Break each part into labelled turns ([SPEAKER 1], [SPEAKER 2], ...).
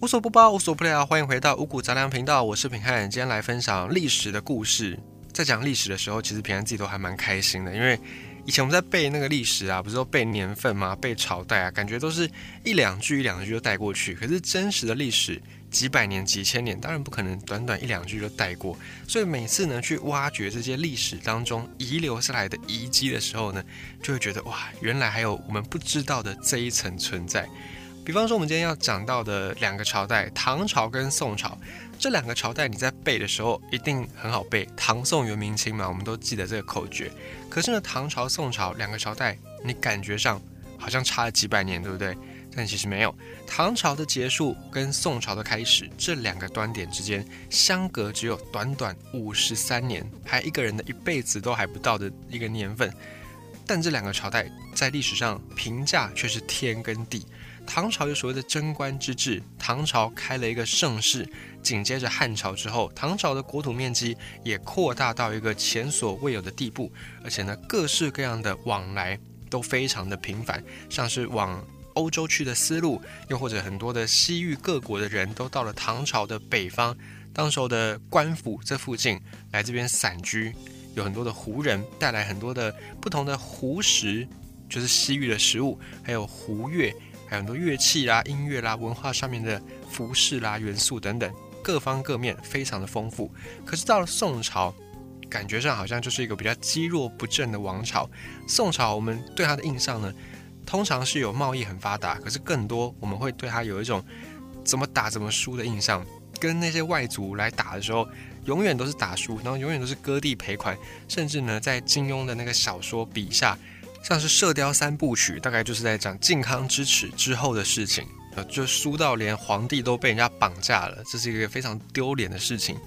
[SPEAKER 1] 无所不包，无所不聊，欢迎回到五谷杂粮频道，我是平汉，今天来分享历史的故事。在讲历史的时候，其实平汉自己都还蛮开心的，因为以前我们在背那个历史啊，不是说背年份吗？背朝代啊，感觉都是一两句一两句就带过去。可是真实的历史几百年、几千年，当然不可能短短一两句就带过。所以每次呢，去挖掘这些历史当中遗留下来的遗迹的时候呢，就会觉得哇，原来还有我们不知道的这一层存在。比方说，我们今天要讲到的两个朝代，唐朝跟宋朝，这两个朝代你在背的时候一定很好背，唐宋元明清嘛，我们都记得这个口诀。可是呢，唐朝、宋朝两个朝代，你感觉上好像差了几百年，对不对？但其实没有，唐朝的结束跟宋朝的开始这两个端点之间相隔只有短短五十三年，还一个人的一辈子都还不到的一个年份。但这两个朝代在历史上评价却是天跟地。唐朝有所谓的贞观之治，唐朝开了一个盛世，紧接着汉朝之后，唐朝的国土面积也扩大到一个前所未有的地步，而且呢，各式各样的往来都非常的频繁，像是往欧洲去的丝路，又或者很多的西域各国的人都到了唐朝的北方，当时候的官府这附近来这边散居，有很多的胡人带来很多的不同的胡食，就是西域的食物，还有胡乐。还有很多乐器啦、音乐啦、文化上面的服饰啦、元素等等，各方各面非常的丰富。可是到了宋朝，感觉上好像就是一个比较积弱不振的王朝。宋朝我们对它的印象呢，通常是有贸易很发达，可是更多我们会对它有一种怎么打怎么输的印象。跟那些外族来打的时候，永远都是打输，然后永远都是割地赔款，甚至呢，在金庸的那个小说笔下。像是《射雕三部曲》，大概就是在讲靖康之耻之后的事情，呃，就输到连皇帝都被人家绑架了，这是一个非常丢脸的事情。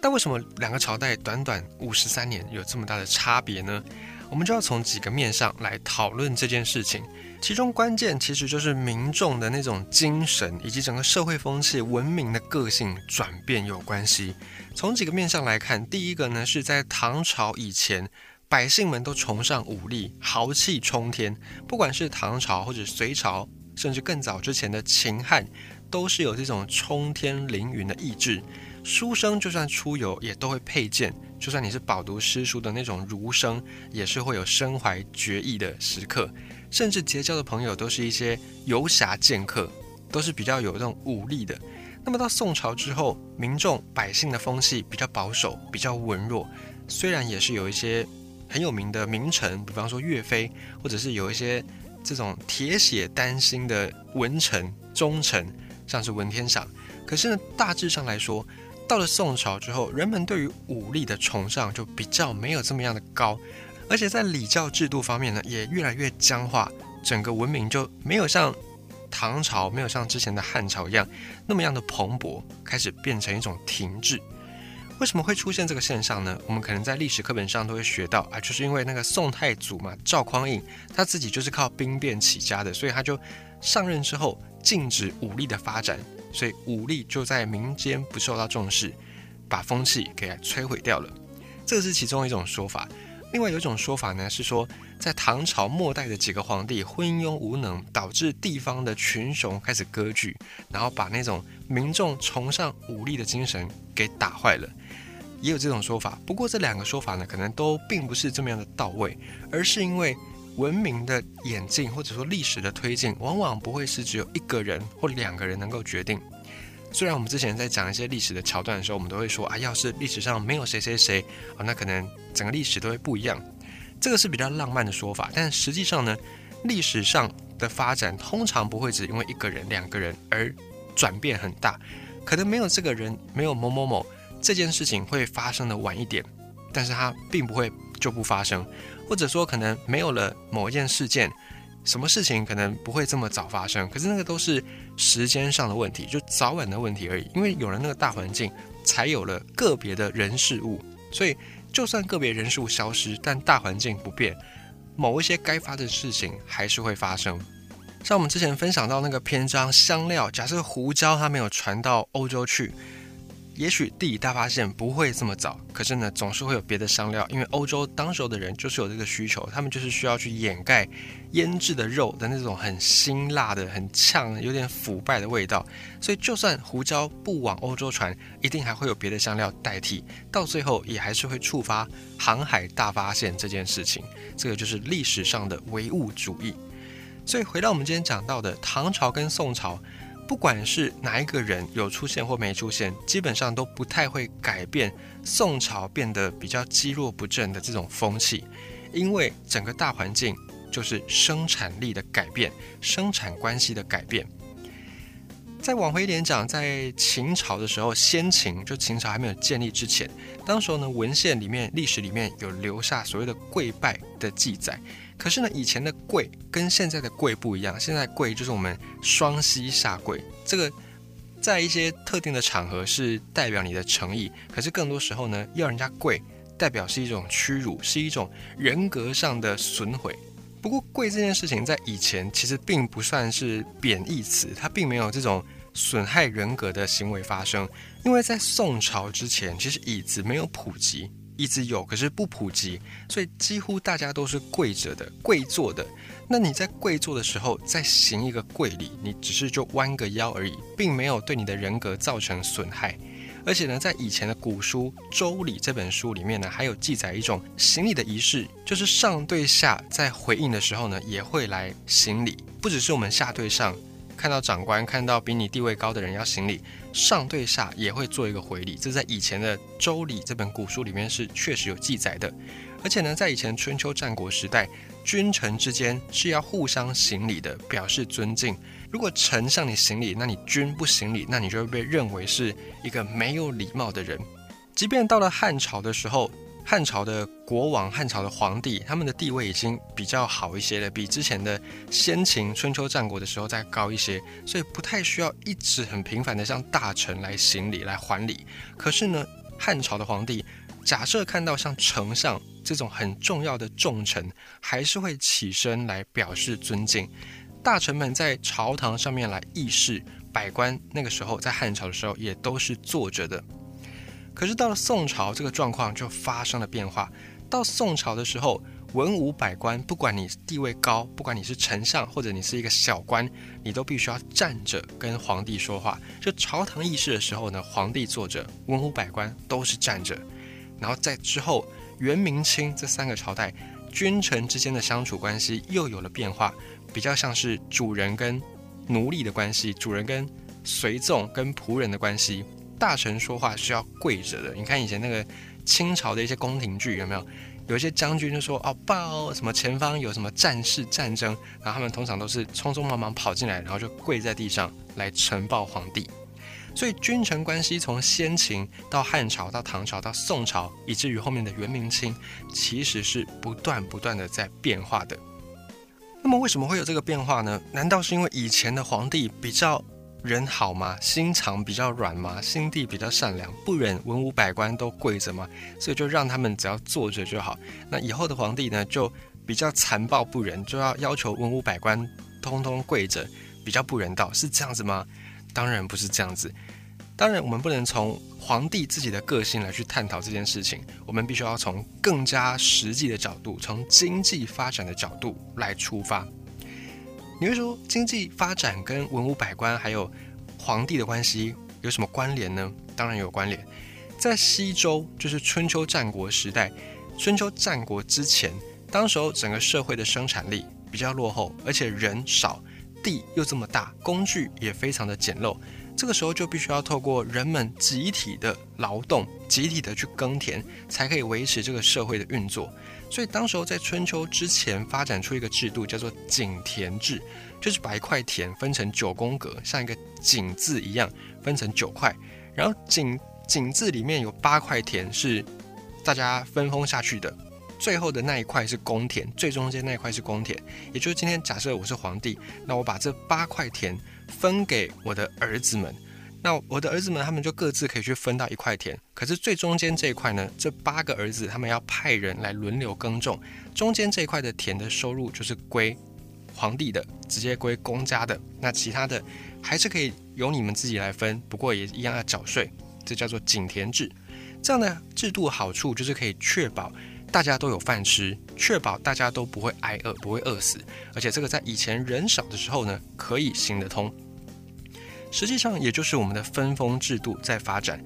[SPEAKER 1] 但为什么两个朝代短短五十三年有这么大的差别呢？我们就要从几个面上来讨论这件事情。其中关键其实就是民众的那种精神，以及整个社会风气、文明的个性转变有关系。从几个面上来看，第一个呢是在唐朝以前。百姓们都崇尚武力，豪气冲天。不管是唐朝或者隋朝，甚至更早之前的秦汉，都是有这种冲天凌云的意志。书生就算出游，也都会佩剑；就算你是饱读诗书的那种儒生，也是会有身怀绝艺的时刻。甚至结交的朋友，都是一些游侠剑客，都是比较有这种武力的。那么到宋朝之后，民众百姓的风气比较保守，比较文弱，虽然也是有一些。很有名的名臣，比方说岳飞，或者是有一些这种铁血丹心的文臣忠臣，像是文天祥。可是呢，大致上来说，到了宋朝之后，人们对于武力的崇尚就比较没有这么样的高，而且在礼教制度方面呢，也越来越僵化，整个文明就没有像唐朝，没有像之前的汉朝一样那么样的蓬勃，开始变成一种停滞。为什么会出现这个现象呢？我们可能在历史课本上都会学到啊，就是因为那个宋太祖嘛，赵匡胤他自己就是靠兵变起家的，所以他就上任之后禁止武力的发展，所以武力就在民间不受到重视，把风气给摧毁掉了。这是其中一种说法。另外有一种说法呢，是说在唐朝末代的几个皇帝昏庸无能，导致地方的群雄开始割据，然后把那种民众崇尚武力的精神给打坏了。也有这种说法，不过这两个说法呢，可能都并不是这么样的到位，而是因为文明的演进或者说历史的推进，往往不会是只有一个人或两个人能够决定。虽然我们之前在讲一些历史的桥段的时候，我们都会说啊，要是历史上没有谁谁谁啊，那可能整个历史都会不一样。这个是比较浪漫的说法，但实际上呢，历史上的发展通常不会只因为一个人、两个人而转变很大，可能没有这个人，没有某某某。这件事情会发生的晚一点，但是它并不会就不发生，或者说可能没有了某一件事件，什么事情可能不会这么早发生，可是那个都是时间上的问题，就早晚的问题而已。因为有了那个大环境，才有了个别的人事物，所以就算个别人事物消失，但大环境不变，某一些该发的事情还是会发生。像我们之前分享到那个篇章香料，假设胡椒它没有传到欧洲去。也许地理大发现不会这么早，可是呢，总是会有别的香料，因为欧洲当时候的人就是有这个需求，他们就是需要去掩盖腌制的肉的那种很辛辣的、很呛、有点腐败的味道，所以就算胡椒不往欧洲传，一定还会有别的香料代替，到最后也还是会触发航海大发现这件事情，这个就是历史上的唯物主义。所以回到我们今天讲到的唐朝跟宋朝。不管是哪一个人有出现或没出现，基本上都不太会改变宋朝变得比较积弱不振的这种风气，因为整个大环境就是生产力的改变，生产关系的改变。再往回一点讲，在秦朝的时候，先秦就秦朝还没有建立之前，当时候呢文献里面、历史里面有留下所谓的跪拜的记载。可是呢，以前的跪跟现在的跪不一样。现在跪就是我们双膝下跪，这个在一些特定的场合是代表你的诚意。可是更多时候呢，要人家跪，代表是一种屈辱，是一种人格上的损毁。不过跪这件事情在以前其实并不算是贬义词，它并没有这种损害人格的行为发生。因为在宋朝之前，其实椅子没有普及。一直有，可是不普及，所以几乎大家都是跪着的、跪坐的。那你在跪坐的时候，再行一个跪礼，你只是就弯个腰而已，并没有对你的人格造成损害。而且呢，在以前的古书《周礼》这本书里面呢，还有记载一种行礼的仪式，就是上对下在回应的时候呢，也会来行礼，不只是我们下对上。看到长官，看到比你地位高的人要行礼，上对下也会做一个回礼。这在以前的《周礼》这本古书里面是确实有记载的。而且呢，在以前春秋战国时代，君臣之间是要互相行礼的，表示尊敬。如果臣向你行礼，那你君不行礼，那你就会被认为是一个没有礼貌的人。即便到了汉朝的时候。汉朝的国王、汉朝的皇帝，他们的地位已经比较好一些了，比之前的先秦、春秋战国的时候再高一些，所以不太需要一直很频繁的向大臣来行礼、来还礼。可是呢，汉朝的皇帝假设看到像丞相这种很重要的重臣，还是会起身来表示尊敬。大臣们在朝堂上面来议事，百官那个时候在汉朝的时候也都是坐着的。可是到了宋朝，这个状况就发生了变化。到宋朝的时候，文武百官，不管你地位高，不管你是丞相或者你是一个小官，你都必须要站着跟皇帝说话。就朝堂议事的时候呢，皇帝坐着，文武百官都是站着。然后在之后，元、明、清这三个朝代，君臣之间的相处关系又有了变化，比较像是主人跟奴隶的关系，主人跟随从跟仆人的关系。大臣说话是要跪着的。你看以前那个清朝的一些宫廷剧，有没有？有一些将军就说：“哦，报什么前方有什么战事战争。”然后他们通常都是匆匆忙忙跑进来，然后就跪在地上来呈报皇帝。所以君臣关系从先秦到汉朝到唐朝到宋朝，以至于后面的元明清，其实是不断不断的在变化的。那么为什么会有这个变化呢？难道是因为以前的皇帝比较？人好吗？心肠比较软吗？心地比较善良，不忍文武百官都跪着吗？所以就让他们只要坐着就好。那以后的皇帝呢，就比较残暴不仁，就要要求文武百官通通跪着，比较不人道，是这样子吗？当然不是这样子。当然，我们不能从皇帝自己的个性来去探讨这件事情，我们必须要从更加实际的角度，从经济发展的角度来出发。你会说经济发展跟文武百官还有皇帝的关系有什么关联呢？当然有关联。在西周，就是春秋战国时代，春秋战国之前，当时候整个社会的生产力比较落后，而且人少，地又这么大，工具也非常的简陋。这个时候就必须要透过人们集体的劳动，集体的去耕田，才可以维持这个社会的运作。所以，当时候在春秋之前发展出一个制度，叫做井田制，就是把一块田分成九宫格，像一个井字一样分成九块。然后井井字里面有八块田是大家分封下去的，最后的那一块是公田，最中间那一块是公田。也就是今天假设我是皇帝，那我把这八块田分给我的儿子们。那我的儿子们，他们就各自可以去分到一块田。可是最中间这一块呢，这八个儿子他们要派人来轮流耕种，中间这一块的田的收入就是归皇帝的，直接归公家的。那其他的还是可以由你们自己来分，不过也一样要缴税。这叫做井田制。这样的制度好处就是可以确保大家都有饭吃，确保大家都不会挨饿，不会饿死。而且这个在以前人少的时候呢，可以行得通。实际上，也就是我们的分封制度在发展。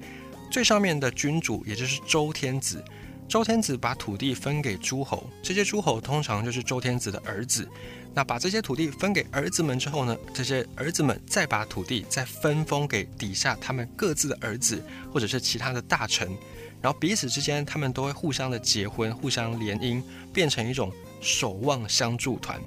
[SPEAKER 1] 最上面的君主，也就是周天子。周天子把土地分给诸侯，这些诸侯通常就是周天子的儿子。那把这些土地分给儿子们之后呢，这些儿子们再把土地再分封给底下他们各自的儿子，或者是其他的大臣。然后彼此之间，他们都会互相的结婚，互相联姻，变成一种守望相助团。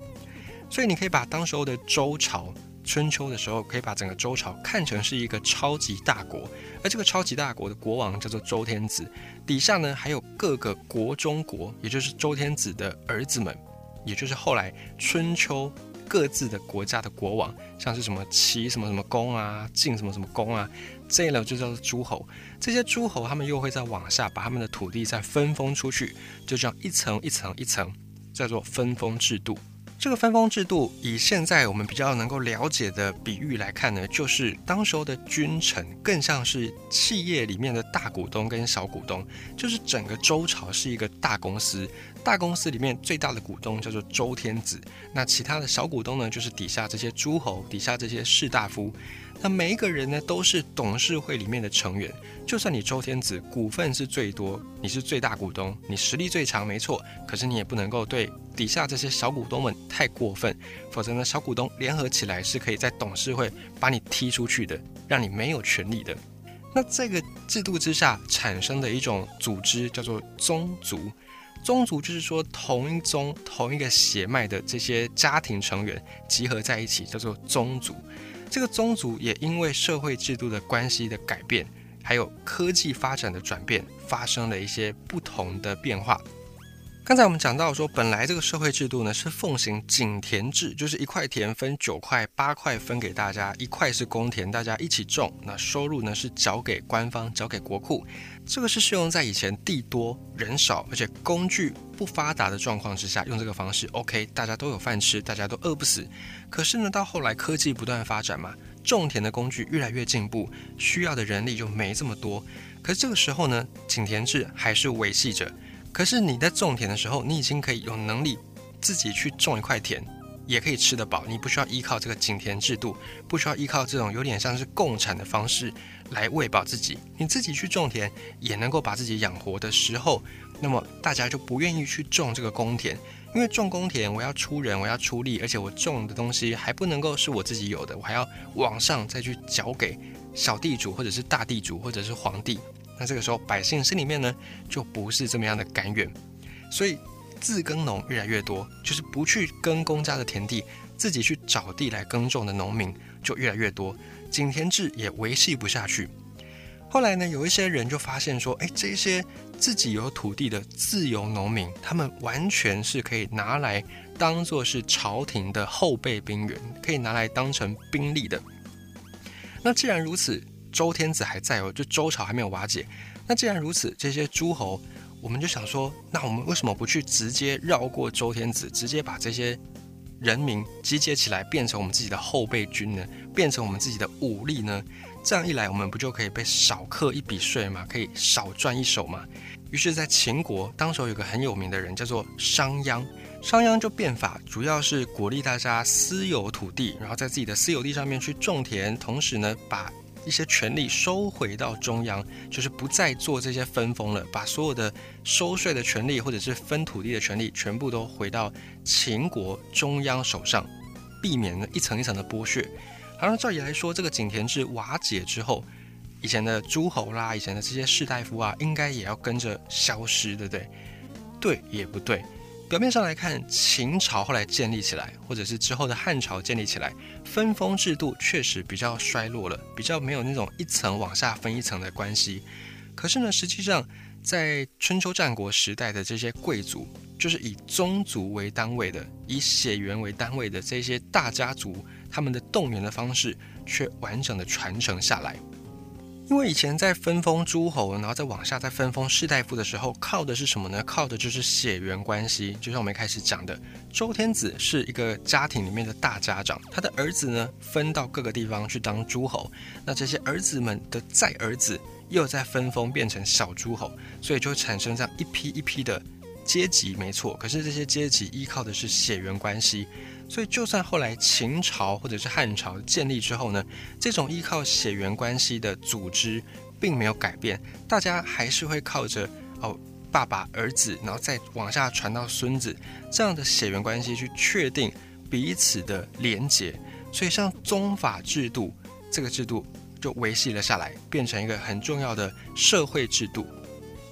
[SPEAKER 1] 所以你可以把当时候的周朝。春秋的时候，可以把整个周朝看成是一个超级大国，而这个超级大国的国王叫做周天子，底下呢还有各个国中国，也就是周天子的儿子们，也就是后来春秋各自的国家的国王，像是什么齐什么什么公啊，晋什么什么公啊，这一类就叫做诸侯。这些诸侯他们又会再往下把他们的土地再分封出去，就这样一层一层一层，叫做分封制度。这个分封制度，以现在我们比较能够了解的比喻来看呢，就是当时候的君臣更像是企业里面的大股东跟小股东，就是整个周朝是一个大公司，大公司里面最大的股东叫做周天子，那其他的小股东呢，就是底下这些诸侯，底下这些士大夫。那每一个人呢，都是董事会里面的成员。就算你周天子股份是最多，你是最大股东，你实力最强，没错。可是你也不能够对底下这些小股东们太过分，否则呢，小股东联合起来是可以在董事会把你踢出去的，让你没有权利的。那这个制度之下产生的一种组织叫做宗族，宗族就是说同一宗、同一个血脉的这些家庭成员集合在一起，叫做宗族。这个宗族也因为社会制度的关系的改变，还有科技发展的转变，发生了一些不同的变化。刚才我们讲到说，本来这个社会制度呢是奉行井田制，就是一块田分九块、八块分给大家，一块是公田，大家一起种，那收入呢是缴给官方、缴给国库。这个是适用在以前地多人少，而且工具不发达的状况之下，用这个方式，OK，大家都有饭吃，大家都饿不死。可是呢，到后来科技不断发展嘛，种田的工具越来越进步，需要的人力就没这么多。可是这个时候呢，井田制还是维系着。可是你在种田的时候，你已经可以有能力自己去种一块田，也可以吃得饱。你不需要依靠这个井田制度，不需要依靠这种有点像是共产的方式来喂饱自己。你自己去种田也能够把自己养活的时候，那么大家就不愿意去种这个公田，因为种公田我要出人，我要出力，而且我种的东西还不能够是我自己有的，我还要往上再去缴给小地主或者是大地主或者是皇帝。那这个时候，百姓心里面呢，就不是这么样的甘愿，所以自耕农越来越多，就是不去耕公家的田地，自己去找地来耕种的农民就越来越多，井田制也维系不下去。后来呢，有一些人就发现说，哎，这些自己有土地的自由农民，他们完全是可以拿来当做是朝廷的后备兵员，可以拿来当成兵力的。那既然如此，周天子还在哦，就周朝还没有瓦解。那既然如此，这些诸侯，我们就想说，那我们为什么不去直接绕过周天子，直接把这些人民集结起来，变成我们自己的后备军呢？变成我们自己的武力呢？这样一来，我们不就可以被少克一笔税吗？可以少赚一手吗？于是，在秦国，当时有个很有名的人叫做商鞅，商鞅就变法，主要是鼓励大家私有土地，然后在自己的私有地上面去种田，同时呢，把一些权力收回到中央，就是不再做这些分封了，把所有的收税的权利或者是分土地的权利全部都回到秦国中央手上，避免了一层一层的剥削。好像照理来说，这个井田制瓦解之后，以前的诸侯啦，以前的这些士大夫啊，应该也要跟着消失，对不对？对，也不对。表面上来看，秦朝后来建立起来，或者是之后的汉朝建立起来，分封制度确实比较衰落了，比较没有那种一层往下分一层的关系。可是呢，实际上在春秋战国时代的这些贵族，就是以宗族为单位的，以血缘为单位的这些大家族，他们的动员的方式却完整的传承下来。因为以前在分封诸侯，然后再往下再分封士大夫的时候，靠的是什么呢？靠的就是血缘关系。就像我们一开始讲的，周天子是一个家庭里面的大家长，他的儿子呢分到各个地方去当诸侯，那这些儿子们的再儿子又在分封变成小诸侯，所以就产生这样一批一批的阶级，没错。可是这些阶级依靠的是血缘关系。所以，就算后来秦朝或者是汉朝建立之后呢，这种依靠血缘关系的组织并没有改变，大家还是会靠着哦爸爸、儿子，然后再往下传到孙子这样的血缘关系去确定彼此的连结。所以，像宗法制度这个制度就维系了下来，变成一个很重要的社会制度，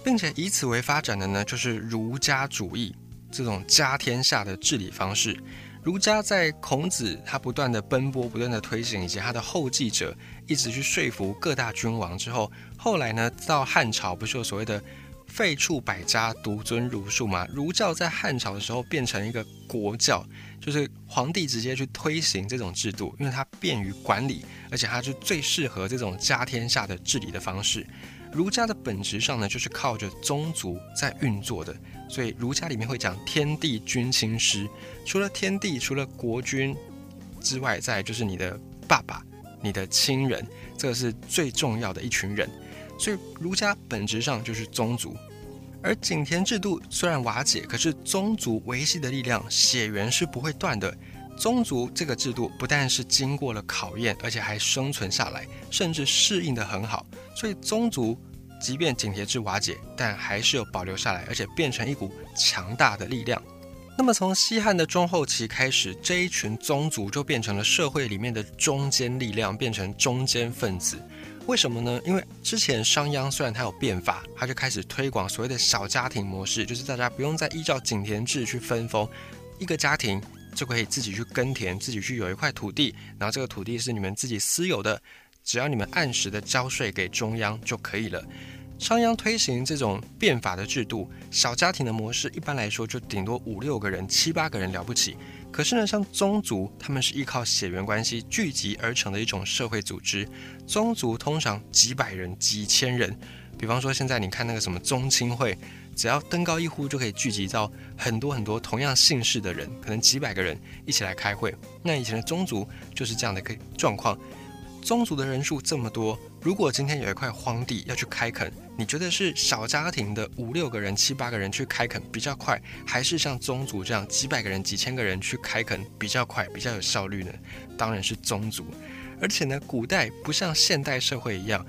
[SPEAKER 1] 并且以此为发展的呢，就是儒家主义这种家天下的治理方式。儒家在孔子他不断的奔波、不断的推行，以及他的后继者一直去说服各大君王之后，后来呢，到汉朝不是有所谓的废黜百家，独尊儒术吗？儒教在汉朝的时候变成一个国教，就是皇帝直接去推行这种制度，因为它便于管理，而且它是最适合这种家天下的治理的方式。儒家的本质上呢，就是靠着宗族在运作的，所以儒家里面会讲天地君亲师，除了天地，除了国君之外，再就是你的爸爸、你的亲人，这个是最重要的一群人。所以儒家本质上就是宗族，而井田制度虽然瓦解，可是宗族维系的力量、血缘是不会断的。宗族这个制度不但是经过了考验，而且还生存下来，甚至适应的很好。所以宗族即便井田制瓦解，但还是有保留下来，而且变成一股强大的力量。那么从西汉的中后期开始，这一群宗族就变成了社会里面的中坚力量，变成中坚分子。为什么呢？因为之前商鞅虽然他有变法，他就开始推广所谓的小家庭模式，就是大家不用再依照井田制去分封一个家庭。就可以自己去耕田，自己去有一块土地，然后这个土地是你们自己私有的，只要你们按时的交税给中央就可以了。商鞅推行这种变法的制度，小家庭的模式，一般来说就顶多五六个人、七八个人了不起。可是呢，像宗族，他们是依靠血缘关系聚集而成的一种社会组织，宗族通常几百人、几千人。比方说现在你看那个什么宗亲会。只要登高一呼，就可以聚集到很多很多同样姓氏的人，可能几百个人一起来开会。那以前的宗族就是这样的一个状况，宗族的人数这么多，如果今天有一块荒地要去开垦，你觉得是小家庭的五六个人、七八个人去开垦比较快，还是像宗族这样几百个人、几千个人去开垦比较快、比较有效率呢？当然是宗族。而且呢，古代不像现代社会一样。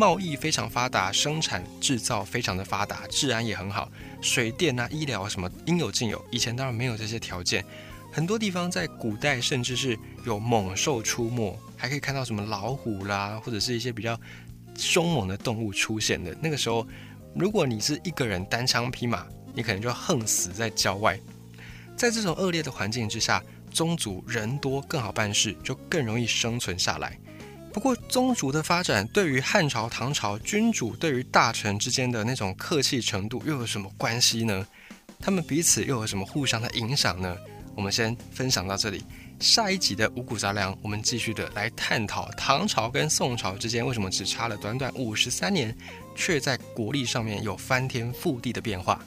[SPEAKER 1] 贸易非常发达，生产制造非常的发达，治安也很好，水电啊、医疗什么应有尽有。以前当然没有这些条件，很多地方在古代甚至是有猛兽出没，还可以看到什么老虎啦，或者是一些比较凶猛的动物出现的。那个时候，如果你是一个人单枪匹马，你可能就横死在郊外。在这种恶劣的环境之下，宗族人多更好办事，就更容易生存下来。不过，宗族的发展对于汉朝、唐朝君主对于大臣之间的那种客气程度又有什么关系呢？他们彼此又有什么互相的影响呢？我们先分享到这里。下一集的五谷杂粮，我们继续的来探讨唐朝跟宋朝之间为什么只差了短短五十三年，却在国力上面有翻天覆地的变化。